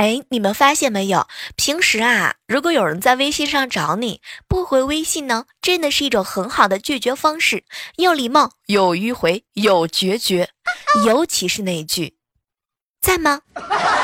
哎，你们发现没有？平时啊，如果有人在微信上找你不回微信呢，真的是一种很好的拒绝方式，有礼貌，有迂回，有决绝。尤其是那句“在吗”，